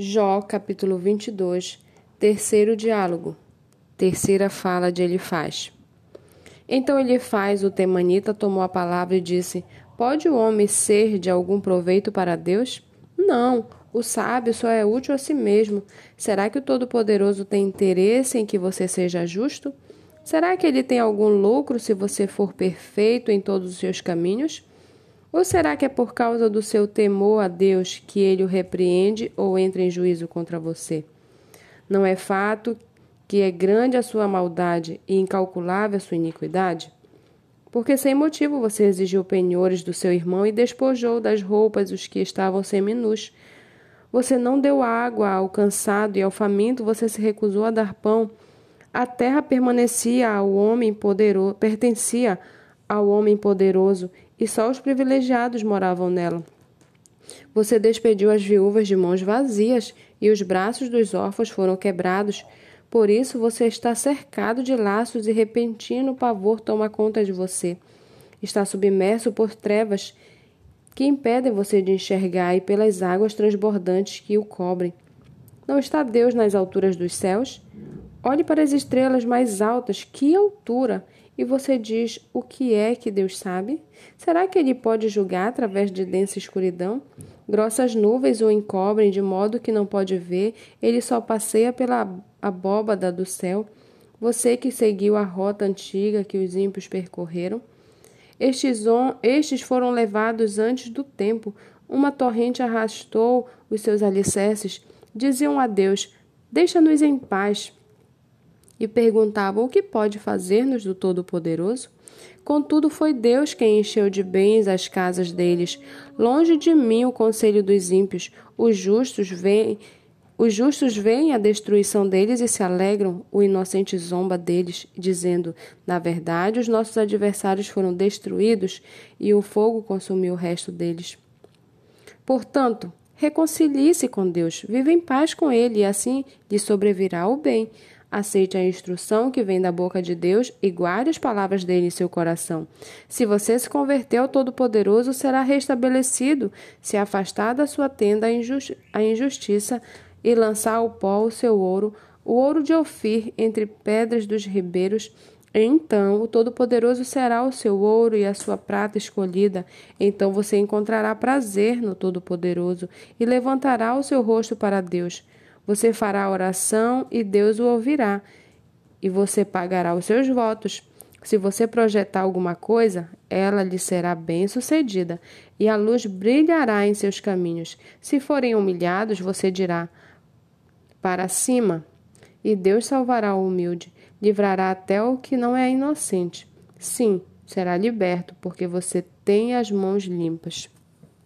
Jó, capítulo 22, terceiro diálogo, terceira fala de Elifaz. Então Elifaz, o temanita, tomou a palavra e disse: Pode o homem ser de algum proveito para Deus? Não, o sábio só é útil a si mesmo. Será que o Todo-Poderoso tem interesse em que você seja justo? Será que ele tem algum lucro se você for perfeito em todos os seus caminhos? Ou será que é por causa do seu temor a Deus que ele o repreende ou entra em juízo contra você? Não é fato que é grande a sua maldade e incalculável a sua iniquidade? Porque sem motivo você exigiu penhores do seu irmão e despojou das roupas os que estavam seminus. Você não deu água ao cansado e ao faminto você se recusou a dar pão. A terra permanecia ao homem poderoso, pertencia ao homem poderoso e só os privilegiados moravam nela. Você despediu as viúvas de mãos vazias e os braços dos órfãos foram quebrados. Por isso você está cercado de laços e repentino pavor toma conta de você. Está submerso por trevas que impedem você de enxergar e pelas águas transbordantes que o cobrem. Não está Deus nas alturas dos céus? Olhe para as estrelas mais altas, que altura! E você diz: o que é que Deus sabe? Será que ele pode julgar através de densa escuridão? Grossas nuvens o encobrem de modo que não pode ver, ele só passeia pela abóbada do céu. Você que seguiu a rota antiga que os ímpios percorreram. Estes, estes foram levados antes do tempo. Uma torrente arrastou os seus alicerces. Diziam a Deus: Deixa-nos em paz e perguntavam o que pode fazer-nos do Todo-Poderoso. Contudo, foi Deus quem encheu de bens as casas deles. Longe de mim o conselho dos ímpios. Os justos veem, os justos veem a destruição deles e se alegram. O inocente zomba deles, dizendo: Na verdade, os nossos adversários foram destruídos e o fogo consumiu o resto deles. Portanto, reconcilie-se com Deus, viva em paz com Ele, e assim lhe sobrevirá o bem. Aceite a instrução que vem da boca de Deus e guarde as palavras dele em seu coração. Se você se converter ao Todo-Poderoso, será restabelecido. Se afastar da sua tenda a injustiça e lançar ao pó o seu ouro, o ouro de Ofir entre pedras dos ribeiros, então o Todo-Poderoso será o seu ouro e a sua prata escolhida. Então você encontrará prazer no Todo-Poderoso e levantará o seu rosto para Deus. Você fará oração e Deus o ouvirá, e você pagará os seus votos. Se você projetar alguma coisa, ela lhe será bem-sucedida, e a luz brilhará em seus caminhos. Se forem humilhados, você dirá: Para cima, e Deus salvará o humilde, livrará até o que não é inocente. Sim, será liberto, porque você tem as mãos limpas.